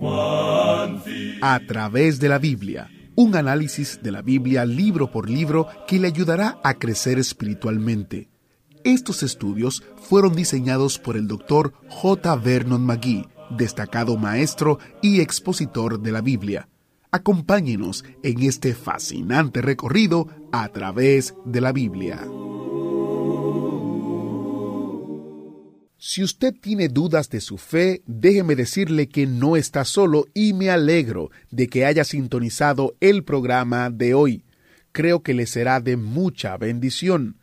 A través de la Biblia, un análisis de la Biblia libro por libro que le ayudará a crecer espiritualmente. Estos estudios fueron diseñados por el Dr. J. Vernon McGee, destacado maestro y expositor de la Biblia. Acompáñenos en este fascinante recorrido a través de la Biblia. Si usted tiene dudas de su fe, déjeme decirle que no está solo y me alegro de que haya sintonizado el programa de hoy. Creo que le será de mucha bendición.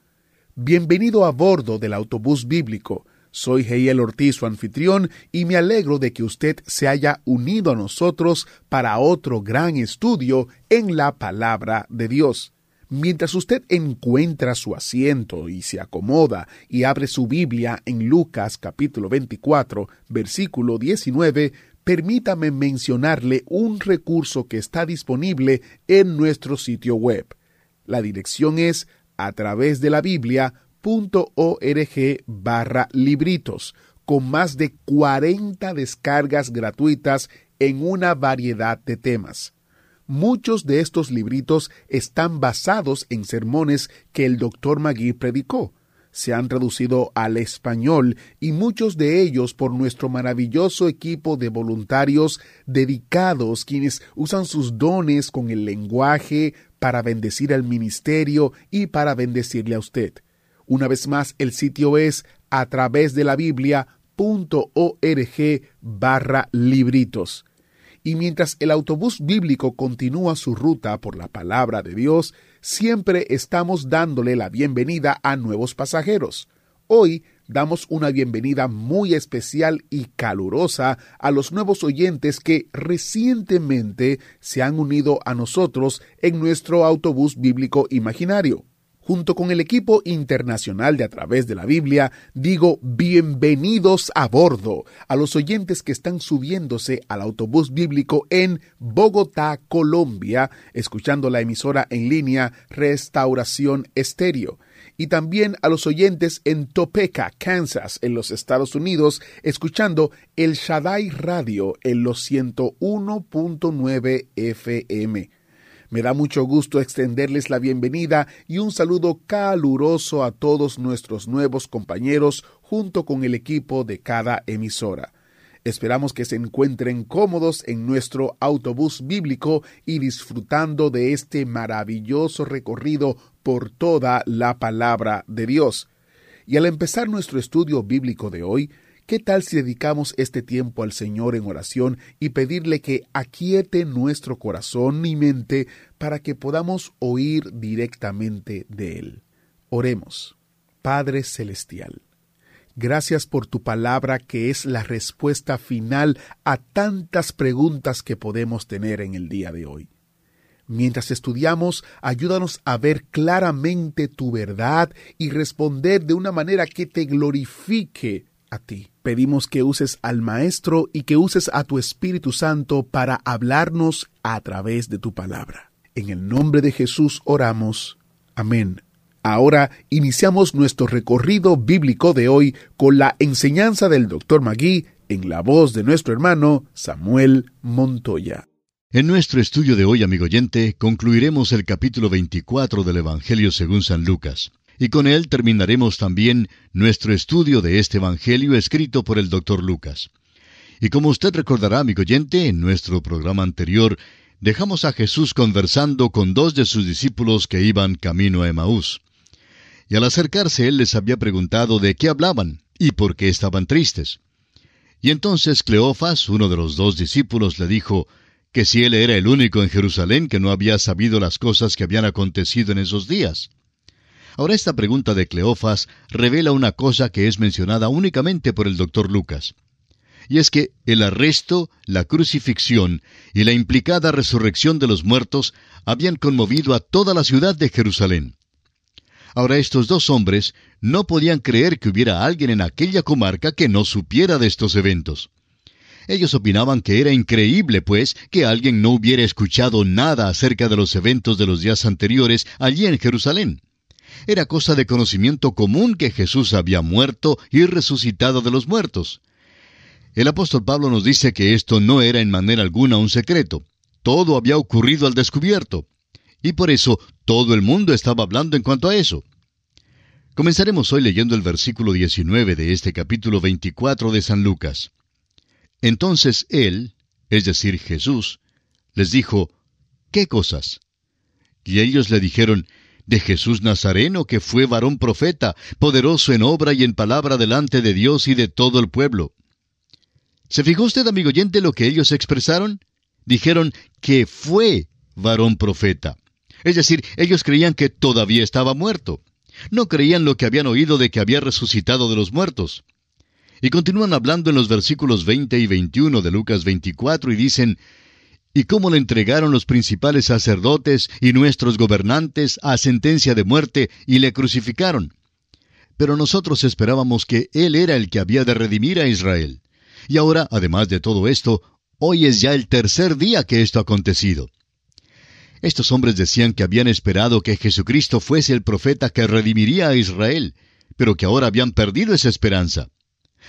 Bienvenido a bordo del autobús bíblico. Soy Heiel Ortiz, su anfitrión, y me alegro de que usted se haya unido a nosotros para otro gran estudio en la palabra de Dios. Mientras usted encuentra su asiento y se acomoda y abre su Biblia en Lucas capítulo 24, versículo 19, permítame mencionarle un recurso que está disponible en nuestro sitio web. La dirección es a través de la Biblia.org barra libritos, con más de 40 descargas gratuitas en una variedad de temas. Muchos de estos libritos están basados en sermones que el Dr. Magui predicó. Se han traducido al español y muchos de ellos por nuestro maravilloso equipo de voluntarios dedicados quienes usan sus dones con el lenguaje para bendecir al ministerio y para bendecirle a usted. Una vez más, el sitio es a través de la Biblia.org barra libritos. Y mientras el autobús bíblico continúa su ruta por la palabra de Dios, siempre estamos dándole la bienvenida a nuevos pasajeros. Hoy damos una bienvenida muy especial y calurosa a los nuevos oyentes que recientemente se han unido a nosotros en nuestro autobús bíblico imaginario junto con el equipo internacional de A través de la Biblia, digo bienvenidos a bordo a los oyentes que están subiéndose al autobús bíblico en Bogotá, Colombia, escuchando la emisora en línea Restauración Estéreo. Y también a los oyentes en Topeka, Kansas, en los Estados Unidos, escuchando el Shaddai Radio en los 101.9 FM. Me da mucho gusto extenderles la bienvenida y un saludo caluroso a todos nuestros nuevos compañeros junto con el equipo de cada emisora. Esperamos que se encuentren cómodos en nuestro autobús bíblico y disfrutando de este maravilloso recorrido por toda la palabra de Dios. Y al empezar nuestro estudio bíblico de hoy, ¿Qué tal si dedicamos este tiempo al Señor en oración y pedirle que aquiete nuestro corazón y mente para que podamos oír directamente de Él? Oremos. Padre Celestial, gracias por tu palabra que es la respuesta final a tantas preguntas que podemos tener en el día de hoy. Mientras estudiamos, ayúdanos a ver claramente tu verdad y responder de una manera que te glorifique a ti. Pedimos que uses al Maestro y que uses a tu Espíritu Santo para hablarnos a través de tu palabra. En el nombre de Jesús oramos. Amén. Ahora iniciamos nuestro recorrido bíblico de hoy con la enseñanza del Dr. Magui en la voz de nuestro hermano Samuel Montoya. En nuestro estudio de hoy, amigo oyente, concluiremos el capítulo 24 del Evangelio según San Lucas y con él terminaremos también nuestro estudio de este Evangelio escrito por el doctor Lucas. Y como usted recordará, amigo oyente, en nuestro programa anterior dejamos a Jesús conversando con dos de sus discípulos que iban camino a Emaús. Y al acercarse él les había preguntado de qué hablaban y por qué estaban tristes. Y entonces Cleofas, uno de los dos discípulos, le dijo que si él era el único en Jerusalén que no había sabido las cosas que habían acontecido en esos días. Ahora esta pregunta de Cleofas revela una cosa que es mencionada únicamente por el doctor Lucas. Y es que el arresto, la crucifixión y la implicada resurrección de los muertos habían conmovido a toda la ciudad de Jerusalén. Ahora estos dos hombres no podían creer que hubiera alguien en aquella comarca que no supiera de estos eventos. Ellos opinaban que era increíble, pues, que alguien no hubiera escuchado nada acerca de los eventos de los días anteriores allí en Jerusalén. Era cosa de conocimiento común que Jesús había muerto y resucitado de los muertos. El apóstol Pablo nos dice que esto no era en manera alguna un secreto. Todo había ocurrido al descubierto. Y por eso todo el mundo estaba hablando en cuanto a eso. Comenzaremos hoy leyendo el versículo 19 de este capítulo 24 de San Lucas. Entonces él, es decir, Jesús, les dijo, ¿qué cosas? Y ellos le dijeron, de Jesús Nazareno, que fue varón profeta, poderoso en obra y en palabra delante de Dios y de todo el pueblo. ¿Se fijó usted, amigo oyente, lo que ellos expresaron? Dijeron que fue varón profeta. Es decir, ellos creían que todavía estaba muerto. No creían lo que habían oído de que había resucitado de los muertos. Y continúan hablando en los versículos 20 y 21 de Lucas 24 y dicen, y cómo le entregaron los principales sacerdotes y nuestros gobernantes a sentencia de muerte y le crucificaron. Pero nosotros esperábamos que Él era el que había de redimir a Israel. Y ahora, además de todo esto, hoy es ya el tercer día que esto ha acontecido. Estos hombres decían que habían esperado que Jesucristo fuese el profeta que redimiría a Israel, pero que ahora habían perdido esa esperanza.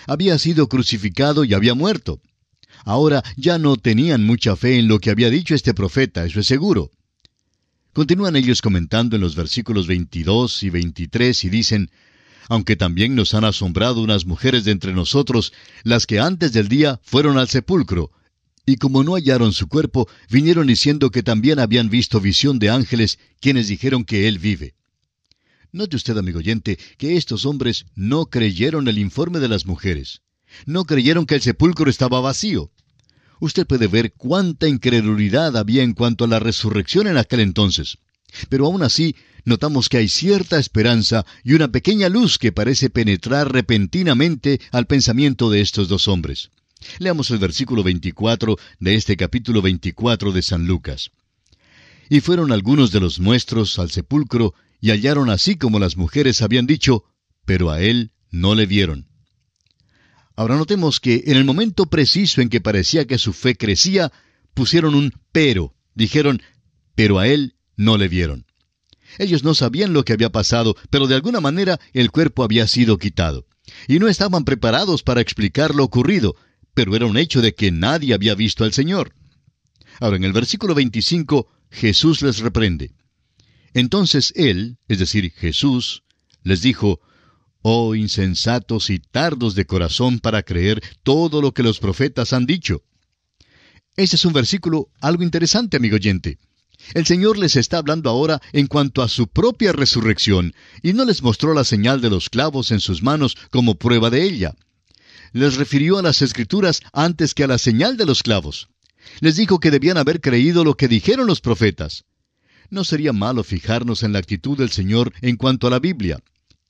Había sido crucificado y había muerto. Ahora ya no tenían mucha fe en lo que había dicho este profeta, eso es seguro. Continúan ellos comentando en los versículos 22 y 23 y dicen, aunque también nos han asombrado unas mujeres de entre nosotros, las que antes del día fueron al sepulcro, y como no hallaron su cuerpo, vinieron diciendo que también habían visto visión de ángeles, quienes dijeron que él vive. Note usted, amigo oyente, que estos hombres no creyeron el informe de las mujeres. No creyeron que el sepulcro estaba vacío. Usted puede ver cuánta incredulidad había en cuanto a la resurrección en aquel entonces. Pero aún así, notamos que hay cierta esperanza y una pequeña luz que parece penetrar repentinamente al pensamiento de estos dos hombres. Leamos el versículo 24 de este capítulo 24 de San Lucas. Y fueron algunos de los nuestros al sepulcro y hallaron así como las mujeres habían dicho, pero a él no le vieron. Ahora notemos que en el momento preciso en que parecía que su fe crecía, pusieron un pero, dijeron, pero a él no le vieron. Ellos no sabían lo que había pasado, pero de alguna manera el cuerpo había sido quitado. Y no estaban preparados para explicar lo ocurrido, pero era un hecho de que nadie había visto al Señor. Ahora en el versículo 25 Jesús les reprende. Entonces él, es decir, Jesús, les dijo, Oh insensatos y tardos de corazón para creer todo lo que los profetas han dicho. Este es un versículo algo interesante, amigo oyente. El Señor les está hablando ahora en cuanto a su propia resurrección, y no les mostró la señal de los clavos en sus manos como prueba de ella. Les refirió a las escrituras antes que a la señal de los clavos. Les dijo que debían haber creído lo que dijeron los profetas. No sería malo fijarnos en la actitud del Señor en cuanto a la Biblia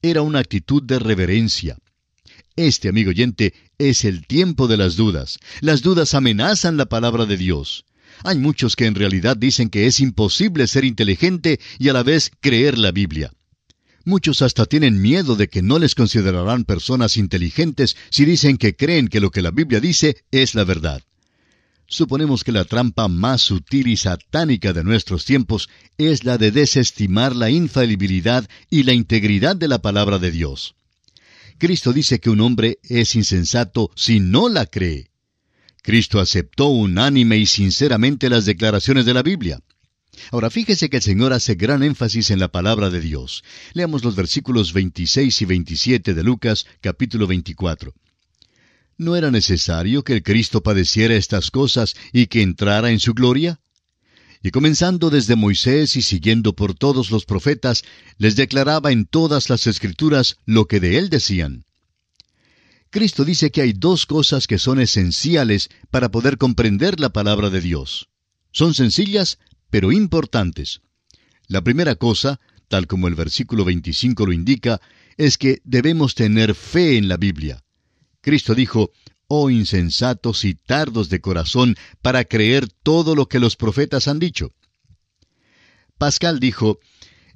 era una actitud de reverencia. Este, amigo oyente, es el tiempo de las dudas. Las dudas amenazan la palabra de Dios. Hay muchos que en realidad dicen que es imposible ser inteligente y a la vez creer la Biblia. Muchos hasta tienen miedo de que no les considerarán personas inteligentes si dicen que creen que lo que la Biblia dice es la verdad. Suponemos que la trampa más sutil y satánica de nuestros tiempos es la de desestimar la infalibilidad y la integridad de la palabra de Dios. Cristo dice que un hombre es insensato si no la cree. Cristo aceptó unánime y sinceramente las declaraciones de la Biblia. Ahora fíjese que el Señor hace gran énfasis en la palabra de Dios. Leamos los versículos 26 y 27 de Lucas capítulo 24. ¿No era necesario que el Cristo padeciera estas cosas y que entrara en su gloria? Y comenzando desde Moisés y siguiendo por todos los profetas, les declaraba en todas las escrituras lo que de él decían. Cristo dice que hay dos cosas que son esenciales para poder comprender la palabra de Dios. Son sencillas, pero importantes. La primera cosa, tal como el versículo 25 lo indica, es que debemos tener fe en la Biblia. Cristo dijo, Oh insensatos y tardos de corazón para creer todo lo que los profetas han dicho. Pascal dijo,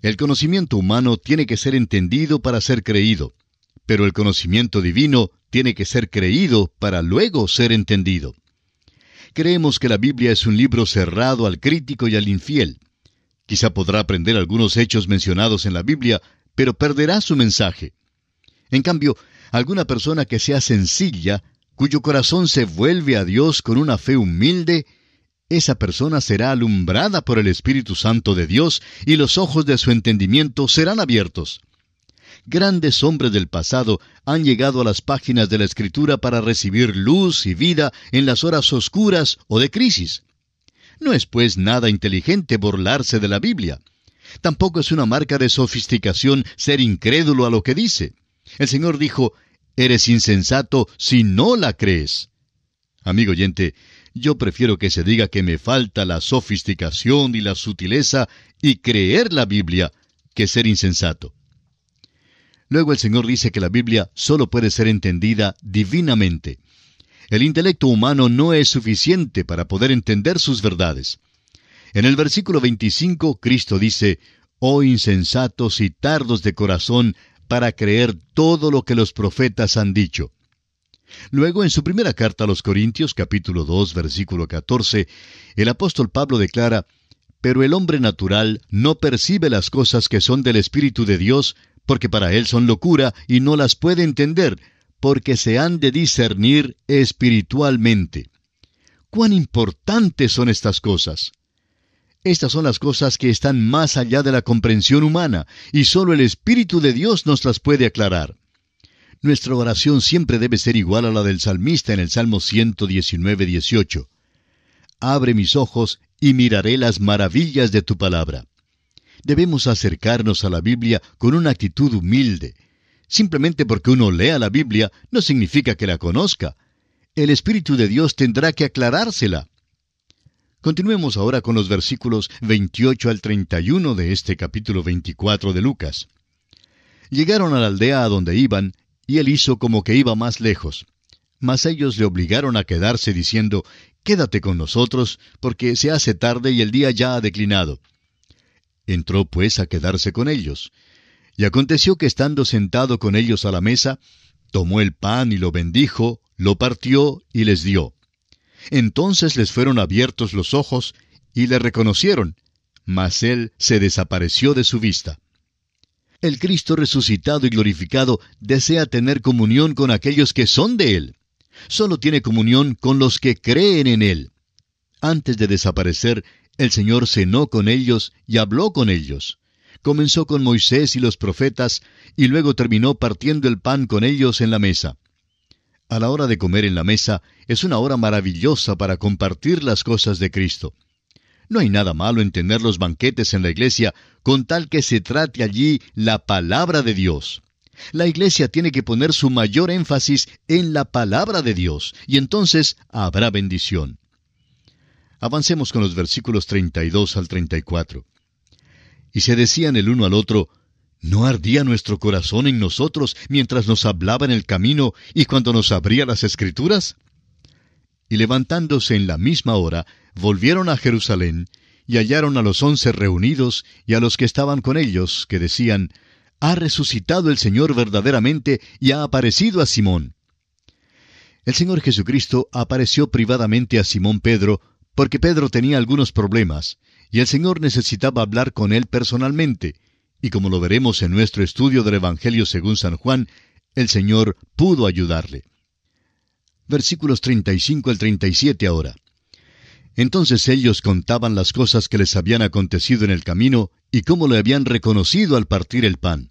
El conocimiento humano tiene que ser entendido para ser creído, pero el conocimiento divino tiene que ser creído para luego ser entendido. Creemos que la Biblia es un libro cerrado al crítico y al infiel. Quizá podrá aprender algunos hechos mencionados en la Biblia, pero perderá su mensaje. En cambio, alguna persona que sea sencilla, cuyo corazón se vuelve a Dios con una fe humilde, esa persona será alumbrada por el Espíritu Santo de Dios y los ojos de su entendimiento serán abiertos. Grandes hombres del pasado han llegado a las páginas de la Escritura para recibir luz y vida en las horas oscuras o de crisis. No es pues nada inteligente burlarse de la Biblia. Tampoco es una marca de sofisticación ser incrédulo a lo que dice. El Señor dijo, Eres insensato si no la crees. Amigo oyente, yo prefiero que se diga que me falta la sofisticación y la sutileza y creer la Biblia que ser insensato. Luego el Señor dice que la Biblia solo puede ser entendida divinamente. El intelecto humano no es suficiente para poder entender sus verdades. En el versículo 25, Cristo dice, Oh insensatos y tardos de corazón para creer todo lo que los profetas han dicho. Luego, en su primera carta a los Corintios, capítulo 2, versículo 14, el apóstol Pablo declara, Pero el hombre natural no percibe las cosas que son del Espíritu de Dios, porque para él son locura y no las puede entender, porque se han de discernir espiritualmente. ¿Cuán importantes son estas cosas? Estas son las cosas que están más allá de la comprensión humana, y solo el Espíritu de Dios nos las puede aclarar. Nuestra oración siempre debe ser igual a la del salmista en el Salmo 119, 18. Abre mis ojos y miraré las maravillas de tu palabra. Debemos acercarnos a la Biblia con una actitud humilde. Simplemente porque uno lea la Biblia no significa que la conozca. El Espíritu de Dios tendrá que aclarársela. Continuemos ahora con los versículos 28 al 31 de este capítulo 24 de Lucas. Llegaron a la aldea a donde iban, y él hizo como que iba más lejos. Mas ellos le obligaron a quedarse diciendo, Quédate con nosotros, porque se hace tarde y el día ya ha declinado. Entró pues a quedarse con ellos. Y aconteció que estando sentado con ellos a la mesa, tomó el pan y lo bendijo, lo partió y les dio. Entonces les fueron abiertos los ojos y le reconocieron, mas él se desapareció de su vista. El Cristo resucitado y glorificado desea tener comunión con aquellos que son de Él. Solo tiene comunión con los que creen en Él. Antes de desaparecer, el Señor cenó con ellos y habló con ellos. Comenzó con Moisés y los profetas y luego terminó partiendo el pan con ellos en la mesa. A la hora de comer en la mesa es una hora maravillosa para compartir las cosas de Cristo. No hay nada malo en tener los banquetes en la iglesia con tal que se trate allí la palabra de Dios. La iglesia tiene que poner su mayor énfasis en la palabra de Dios, y entonces habrá bendición. Avancemos con los versículos 32 al 34. Y se decían el uno al otro, ¿No ardía nuestro corazón en nosotros mientras nos hablaba en el camino y cuando nos abría las escrituras? Y levantándose en la misma hora, volvieron a Jerusalén, y hallaron a los once reunidos y a los que estaban con ellos, que decían, Ha resucitado el Señor verdaderamente y ha aparecido a Simón. El Señor Jesucristo apareció privadamente a Simón Pedro, porque Pedro tenía algunos problemas, y el Señor necesitaba hablar con él personalmente, y como lo veremos en nuestro estudio del Evangelio según San Juan, el Señor pudo ayudarle. Versículos 35 al 37 ahora. Entonces ellos contaban las cosas que les habían acontecido en el camino y cómo le habían reconocido al partir el pan.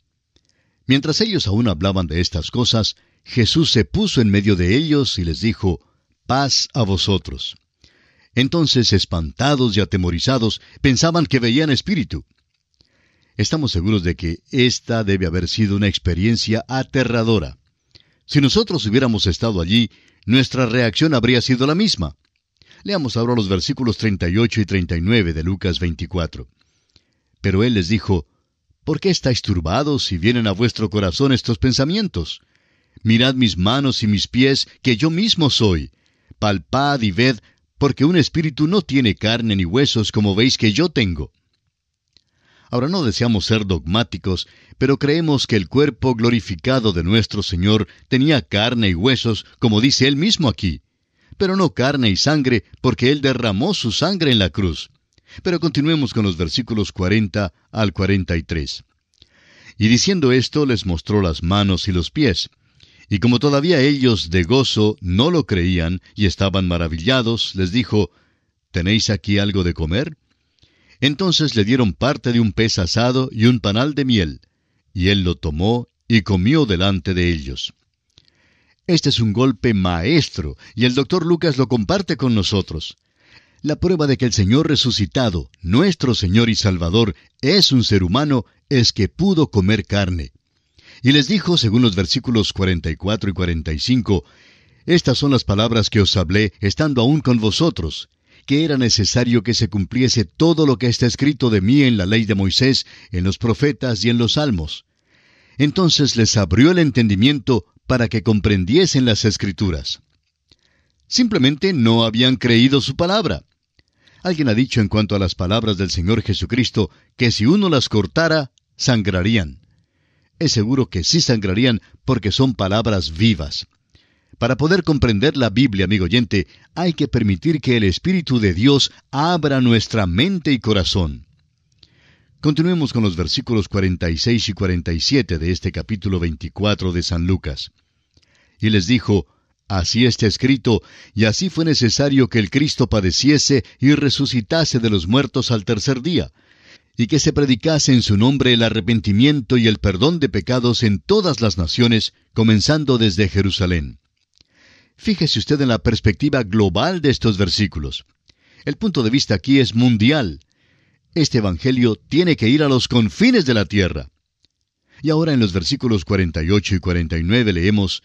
Mientras ellos aún hablaban de estas cosas, Jesús se puso en medio de ellos y les dijo, Paz a vosotros. Entonces, espantados y atemorizados, pensaban que veían espíritu. Estamos seguros de que esta debe haber sido una experiencia aterradora. Si nosotros hubiéramos estado allí, nuestra reacción habría sido la misma. Leamos ahora los versículos 38 y 39 de Lucas 24. Pero él les dijo, ¿Por qué estáis turbados si vienen a vuestro corazón estos pensamientos? Mirad mis manos y mis pies, que yo mismo soy. Palpad y ved, porque un espíritu no tiene carne ni huesos como veis que yo tengo. Ahora no deseamos ser dogmáticos, pero creemos que el cuerpo glorificado de nuestro Señor tenía carne y huesos, como dice él mismo aquí pero no carne y sangre, porque Él derramó su sangre en la cruz. Pero continuemos con los versículos 40 al 43. Y diciendo esto les mostró las manos y los pies. Y como todavía ellos de gozo no lo creían y estaban maravillados, les dijo, ¿Tenéis aquí algo de comer? Entonces le dieron parte de un pez asado y un panal de miel, y él lo tomó y comió delante de ellos. Este es un golpe maestro, y el doctor Lucas lo comparte con nosotros. La prueba de que el Señor resucitado, nuestro Señor y Salvador, es un ser humano, es que pudo comer carne. Y les dijo, según los versículos 44 y 45, Estas son las palabras que os hablé estando aún con vosotros, que era necesario que se cumpliese todo lo que está escrito de mí en la ley de Moisés, en los profetas y en los salmos. Entonces les abrió el entendimiento para que comprendiesen las escrituras. Simplemente no habían creído su palabra. Alguien ha dicho en cuanto a las palabras del Señor Jesucristo que si uno las cortara, sangrarían. Es seguro que sí sangrarían porque son palabras vivas. Para poder comprender la Biblia, amigo oyente, hay que permitir que el Espíritu de Dios abra nuestra mente y corazón. Continuemos con los versículos 46 y 47 de este capítulo 24 de San Lucas. Y les dijo, Así está escrito, y así fue necesario que el Cristo padeciese y resucitase de los muertos al tercer día, y que se predicase en su nombre el arrepentimiento y el perdón de pecados en todas las naciones, comenzando desde Jerusalén. Fíjese usted en la perspectiva global de estos versículos. El punto de vista aquí es mundial. Este Evangelio tiene que ir a los confines de la tierra. Y ahora en los versículos 48 y 49 leemos,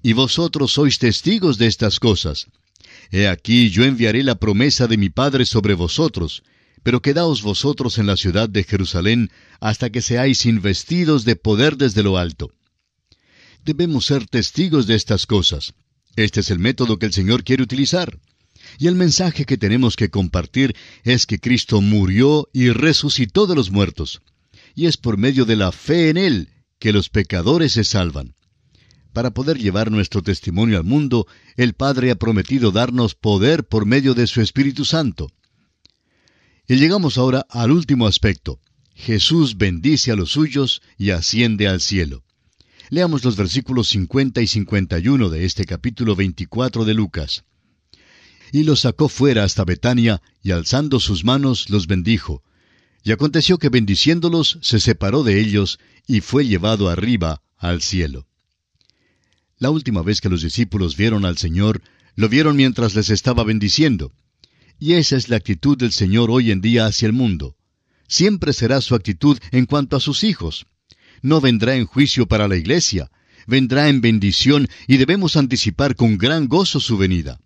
Y vosotros sois testigos de estas cosas. He aquí yo enviaré la promesa de mi Padre sobre vosotros, pero quedaos vosotros en la ciudad de Jerusalén hasta que seáis investidos de poder desde lo alto. Debemos ser testigos de estas cosas. Este es el método que el Señor quiere utilizar. Y el mensaje que tenemos que compartir es que Cristo murió y resucitó de los muertos. Y es por medio de la fe en Él que los pecadores se salvan. Para poder llevar nuestro testimonio al mundo, el Padre ha prometido darnos poder por medio de su Espíritu Santo. Y llegamos ahora al último aspecto. Jesús bendice a los suyos y asciende al cielo. Leamos los versículos 50 y 51 de este capítulo 24 de Lucas. Y los sacó fuera hasta Betania, y alzando sus manos los bendijo. Y aconteció que bendiciéndolos se separó de ellos, y fue llevado arriba al cielo. La última vez que los discípulos vieron al Señor, lo vieron mientras les estaba bendiciendo. Y esa es la actitud del Señor hoy en día hacia el mundo. Siempre será su actitud en cuanto a sus hijos no vendrá en juicio para la iglesia, vendrá en bendición y debemos anticipar con gran gozo su venida.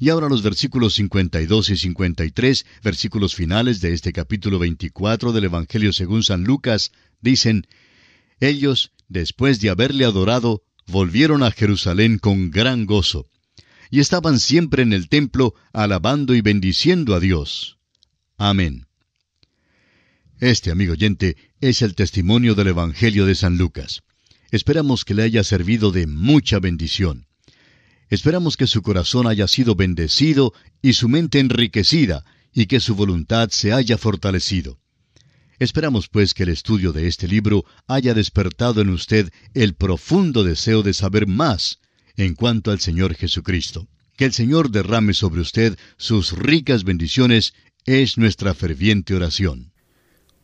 Y ahora los versículos 52 y 53, versículos finales de este capítulo 24 del Evangelio según San Lucas, dicen, Ellos, después de haberle adorado, volvieron a Jerusalén con gran gozo, y estaban siempre en el templo alabando y bendiciendo a Dios. Amén. Este, amigo oyente, es el testimonio del Evangelio de San Lucas. Esperamos que le haya servido de mucha bendición. Esperamos que su corazón haya sido bendecido y su mente enriquecida y que su voluntad se haya fortalecido. Esperamos pues que el estudio de este libro haya despertado en usted el profundo deseo de saber más en cuanto al Señor Jesucristo. Que el Señor derrame sobre usted sus ricas bendiciones es nuestra ferviente oración.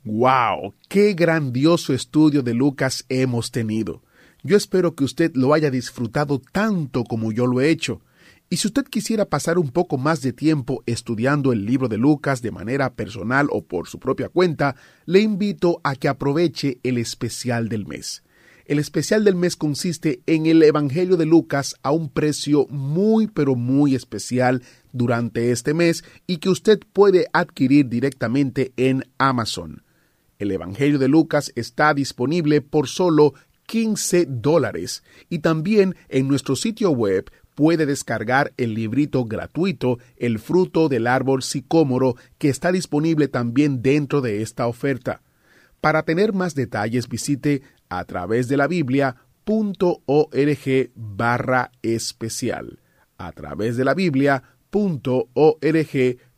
¡Wow! ¡Qué grandioso estudio de Lucas hemos tenido! Yo espero que usted lo haya disfrutado tanto como yo lo he hecho. Y si usted quisiera pasar un poco más de tiempo estudiando el libro de Lucas de manera personal o por su propia cuenta, le invito a que aproveche el especial del mes. El especial del mes consiste en el Evangelio de Lucas a un precio muy pero muy especial durante este mes y que usted puede adquirir directamente en Amazon. El Evangelio de Lucas está disponible por solo 15 dólares y también en nuestro sitio web puede descargar el librito gratuito El fruto del árbol sicómoro que está disponible también dentro de esta oferta. Para tener más detalles visite a través de la Biblia.org barra especial. A través de la Biblia.org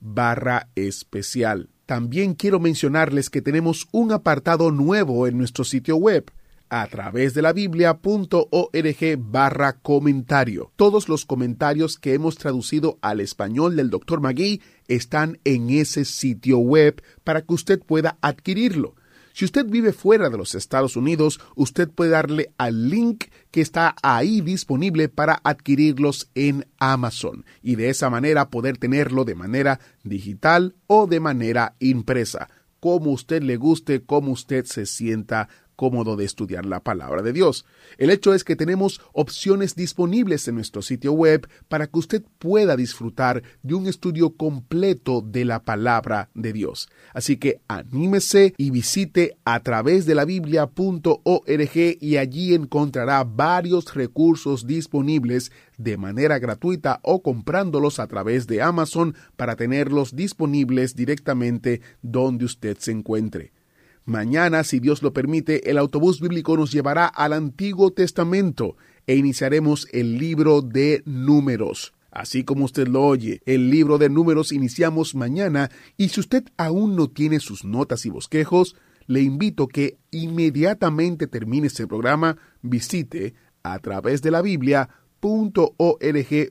barra especial. También quiero mencionarles que tenemos un apartado nuevo en nuestro sitio web. a través de la biblia.org barra comentario. Todos los comentarios que hemos traducido al español del Dr. Magui están en ese sitio web para que usted pueda adquirirlo. Si usted vive fuera de los Estados Unidos, usted puede darle al link que está ahí disponible para adquirirlos en Amazon y de esa manera poder tenerlo de manera digital o de manera impresa, como usted le guste, como usted se sienta cómodo de estudiar la palabra de Dios. El hecho es que tenemos opciones disponibles en nuestro sitio web para que usted pueda disfrutar de un estudio completo de la palabra de Dios. Así que anímese y visite a través de la biblia.org y allí encontrará varios recursos disponibles de manera gratuita o comprándolos a través de Amazon para tenerlos disponibles directamente donde usted se encuentre. Mañana, si Dios lo permite, el autobús bíblico nos llevará al Antiguo Testamento e iniciaremos el libro de números. Así como usted lo oye, el libro de números iniciamos mañana y si usted aún no tiene sus notas y bosquejos, le invito que inmediatamente termine este programa, visite a través de la biblia.org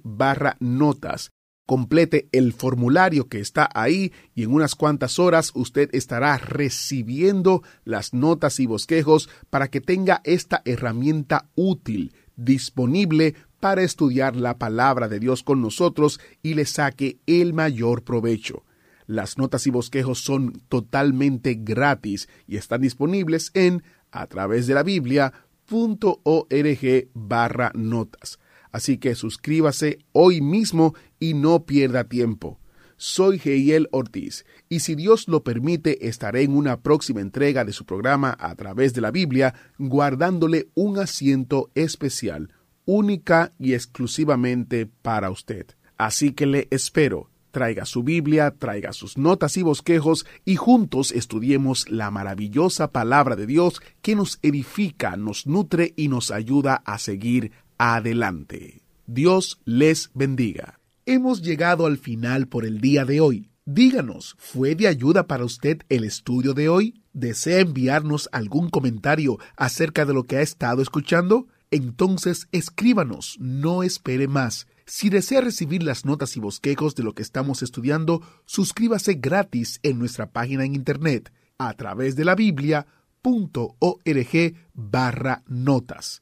barra notas complete el formulario que está ahí y en unas cuantas horas usted estará recibiendo las notas y bosquejos para que tenga esta herramienta útil disponible para estudiar la palabra de Dios con nosotros y le saque el mayor provecho. Las notas y bosquejos son totalmente gratis y están disponibles en a través de la biblia.org barra notas. Así que suscríbase hoy mismo y no pierda tiempo. Soy Geiel Ortiz y si Dios lo permite estaré en una próxima entrega de su programa a través de la Biblia guardándole un asiento especial, única y exclusivamente para usted. Así que le espero. Traiga su Biblia, traiga sus notas y bosquejos y juntos estudiemos la maravillosa palabra de Dios que nos edifica, nos nutre y nos ayuda a seguir adelante. Dios les bendiga. Hemos llegado al final por el día de hoy. Díganos, ¿fue de ayuda para usted el estudio de hoy? ¿Desea enviarnos algún comentario acerca de lo que ha estado escuchando? Entonces escríbanos, no espere más. Si desea recibir las notas y bosquejos de lo que estamos estudiando, suscríbase gratis en nuestra página en internet a través de la biblia.org barra notas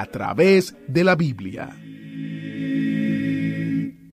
a través de la Biblia.